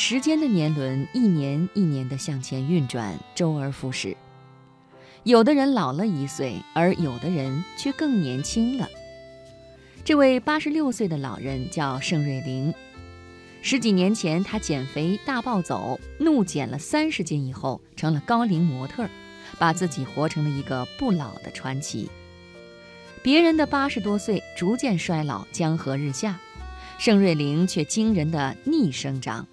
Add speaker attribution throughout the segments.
Speaker 1: 时间的年轮一年一年地向前运转，周而复始。有的人老了一岁，而有的人却更年轻了。这位八十六岁的老人叫盛瑞玲。十几年前，他减肥大暴走，怒减了三十斤以后，成了高龄模特，把自己活成了一个不老的传奇。别人的八十多岁逐渐衰老，江河日下，盛瑞玲却惊人的逆生长。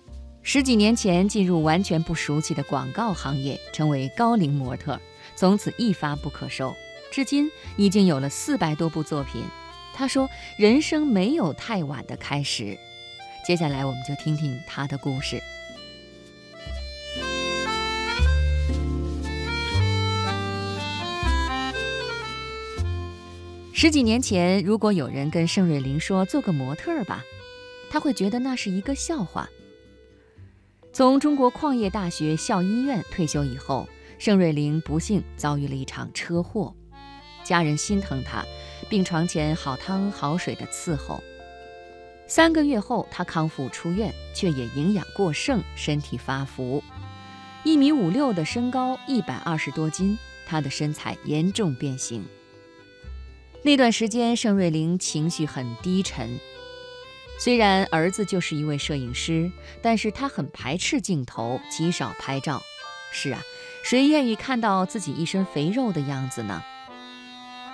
Speaker 1: 十几年前进入完全不熟悉的广告行业，成为高龄模特，从此一发不可收。至今已经有了四百多部作品。他说：“人生没有太晚的开始。”接下来，我们就听听他的故事。十几年前，如果有人跟盛瑞玲说做个模特吧，他会觉得那是一个笑话。从中国矿业大学校医院退休以后，盛瑞玲不幸遭遇了一场车祸，家人心疼他，病床前好汤好水的伺候。三个月后，他康复出院，却也营养过剩，身体发福。一米五六的身高，一百二十多斤，他的身材严重变形。那段时间，盛瑞玲情绪很低沉。虽然儿子就是一位摄影师，但是他很排斥镜头，极少拍照。是啊，谁愿意看到自己一身肥肉的样子呢？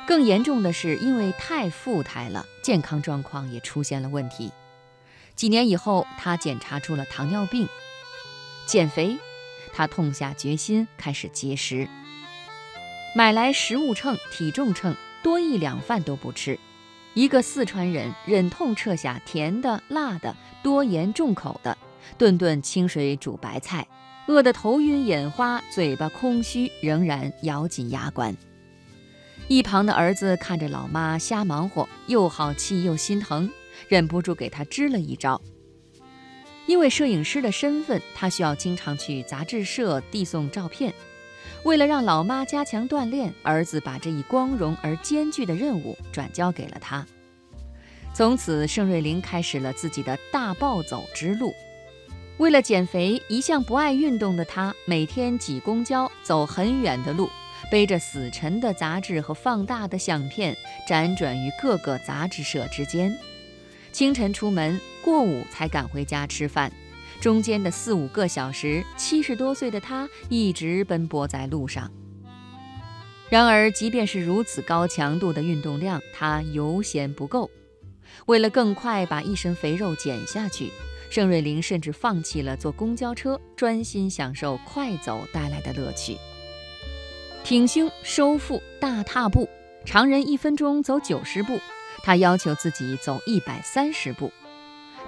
Speaker 1: 更严重的是，因为太富态了，健康状况也出现了问题。几年以后，他检查出了糖尿病。减肥，他痛下决心开始节食，买来食物秤、体重秤，多一两饭都不吃。一个四川人忍痛撤下甜的、辣的、多盐重口的，顿顿清水煮白菜，饿得头晕眼花，嘴巴空虚，仍然咬紧牙关。一旁的儿子看着老妈瞎忙活，又好气又心疼，忍不住给他支了一招。因为摄影师的身份，他需要经常去杂志社递送照片。为了让老妈加强锻炼，儿子把这一光荣而艰巨的任务转交给了他。从此，盛瑞玲开始了自己的大暴走之路。为了减肥，一向不爱运动的他，每天挤公交，走很远的路。背着死沉的杂志和放大的相片，辗转于各个杂志社之间。清晨出门，过午才赶回家吃饭。中间的四五个小时，七十多岁的他一直奔波在路上。然而，即便是如此高强度的运动量，他犹嫌不够。为了更快把一身肥肉减下去，盛瑞玲甚至放弃了坐公交车，专心享受快走带来的乐趣。挺胸收腹大踏步，常人一分钟走九十步，他要求自己走一百三十步。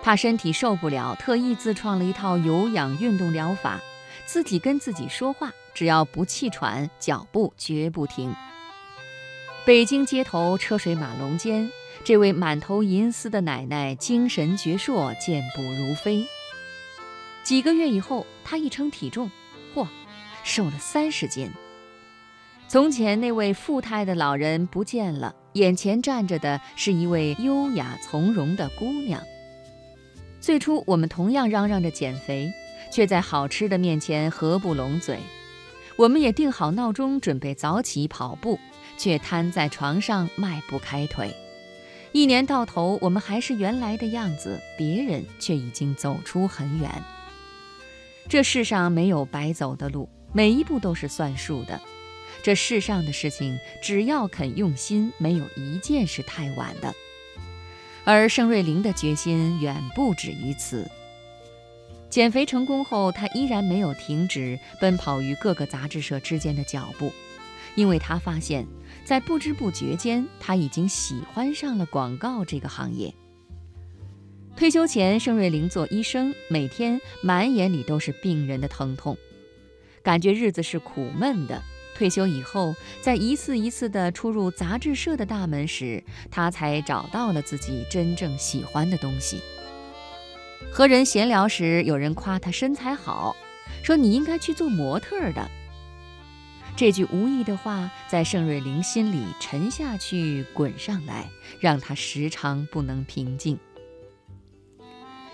Speaker 1: 怕身体受不了，特意自创了一套有氧运动疗法，自己跟自己说话，只要不气喘，脚步绝不停。北京街头车水马龙间，这位满头银丝的奶奶精神矍铄，健步如飞。几个月以后，她一称体重，嚯，瘦了三十斤。从前那位富态的老人不见了，眼前站着的是一位优雅从容的姑娘。最初我们同样嚷嚷着减肥，却在好吃的面前合不拢嘴；我们也定好闹钟准备早起跑步，却瘫在床上迈不开腿。一年到头，我们还是原来的样子，别人却已经走出很远。这世上没有白走的路，每一步都是算数的。这世上的事情，只要肯用心，没有一件是太晚的。而盛瑞玲的决心远不止于此。减肥成功后，她依然没有停止奔跑于各个杂志社之间的脚步，因为她发现，在不知不觉间，她已经喜欢上了广告这个行业。退休前，盛瑞玲做医生，每天满眼里都是病人的疼痛，感觉日子是苦闷的。退休以后，在一次一次的出入杂志社的大门时，他才找到了自己真正喜欢的东西。和人闲聊时，有人夸他身材好，说你应该去做模特的。这句无意的话，在盛瑞玲心里沉下去、滚上来，让他时常不能平静。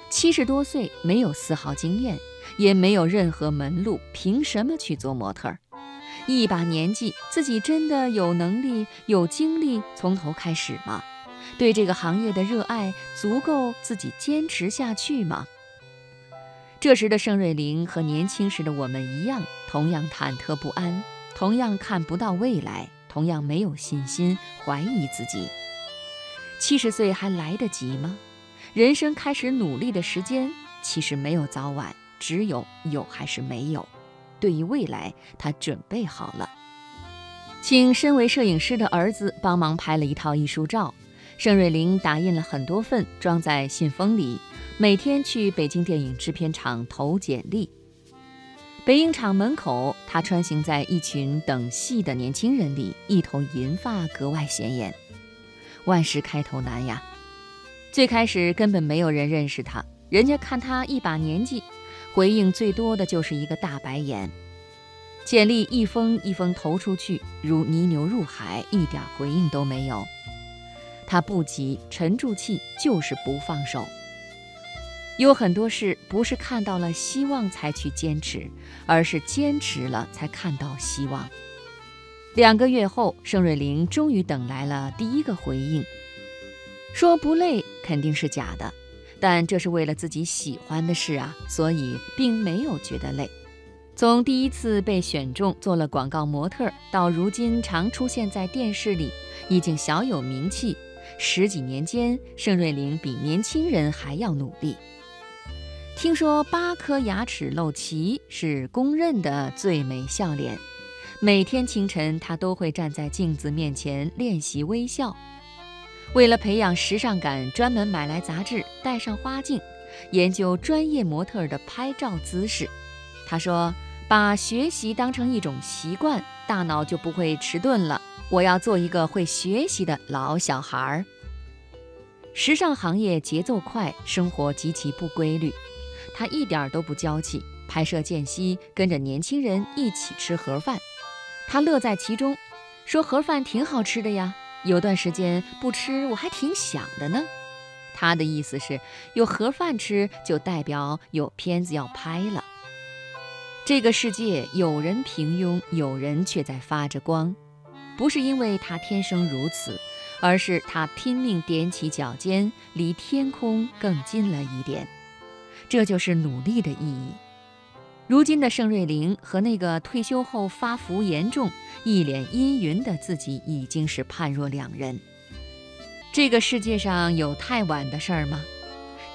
Speaker 1: 七十多岁，没有丝毫经验，也没有任何门路，凭什么去做模特？一把年纪，自己真的有能力、有精力从头开始吗？对这个行业的热爱足够自己坚持下去吗？这时的盛瑞玲和年轻时的我们一样，同样忐忑不安，同样看不到未来，同样没有信心，怀疑自己。七十岁还来得及吗？人生开始努力的时间其实没有早晚，只有有还是没有。对于未来，他准备好了，请身为摄影师的儿子帮忙拍了一套艺术照。盛瑞玲打印了很多份，装在信封里，每天去北京电影制片厂投简历。北影厂门口，他穿行在一群等戏的年轻人里，一头银发格外显眼。万事开头难呀，最开始根本没有人认识他，人家看他一把年纪，回应最多的就是一个大白眼。简历一封一封投出去，如泥牛入海，一点回应都没有。他不急，沉住气，就是不放手。有很多事不是看到了希望才去坚持，而是坚持了才看到希望。两个月后，盛瑞玲终于等来了第一个回应，说不累肯定是假的，但这是为了自己喜欢的事啊，所以并没有觉得累。从第一次被选中做了广告模特，到如今常出现在电视里，已经小有名气。十几年间，盛瑞玲比年轻人还要努力。听说八颗牙齿露齐是公认的最美笑脸。每天清晨，她都会站在镜子面前练习微笑。为了培养时尚感，专门买来杂志，戴上花镜，研究专业模特的拍照姿势。他说：“把学习当成一种习惯，大脑就不会迟钝了。”我要做一个会学习的老小孩儿。时尚行业节奏快，生活极其不规律。他一点都不娇气，拍摄间隙跟着年轻人一起吃盒饭，他乐在其中，说盒饭挺好吃的呀。有段时间不吃我还挺想的呢。他的意思是有盒饭吃就代表有片子要拍了。这个世界有人平庸，有人却在发着光。不是因为他天生如此，而是他拼命踮起脚尖，离天空更近了一点。这就是努力的意义。如今的盛瑞玲和那个退休后发福严重、一脸阴云的自己，已经是判若两人。这个世界上有太晚的事儿吗？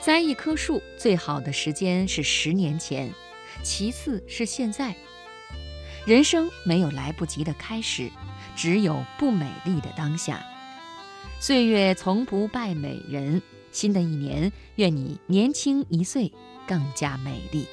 Speaker 1: 栽一棵树最好的时间是十年前，其次是现在。人生没有来不及的开始。只有不美丽的当下，岁月从不败美人。新的一年，愿你年轻一岁，更加美丽。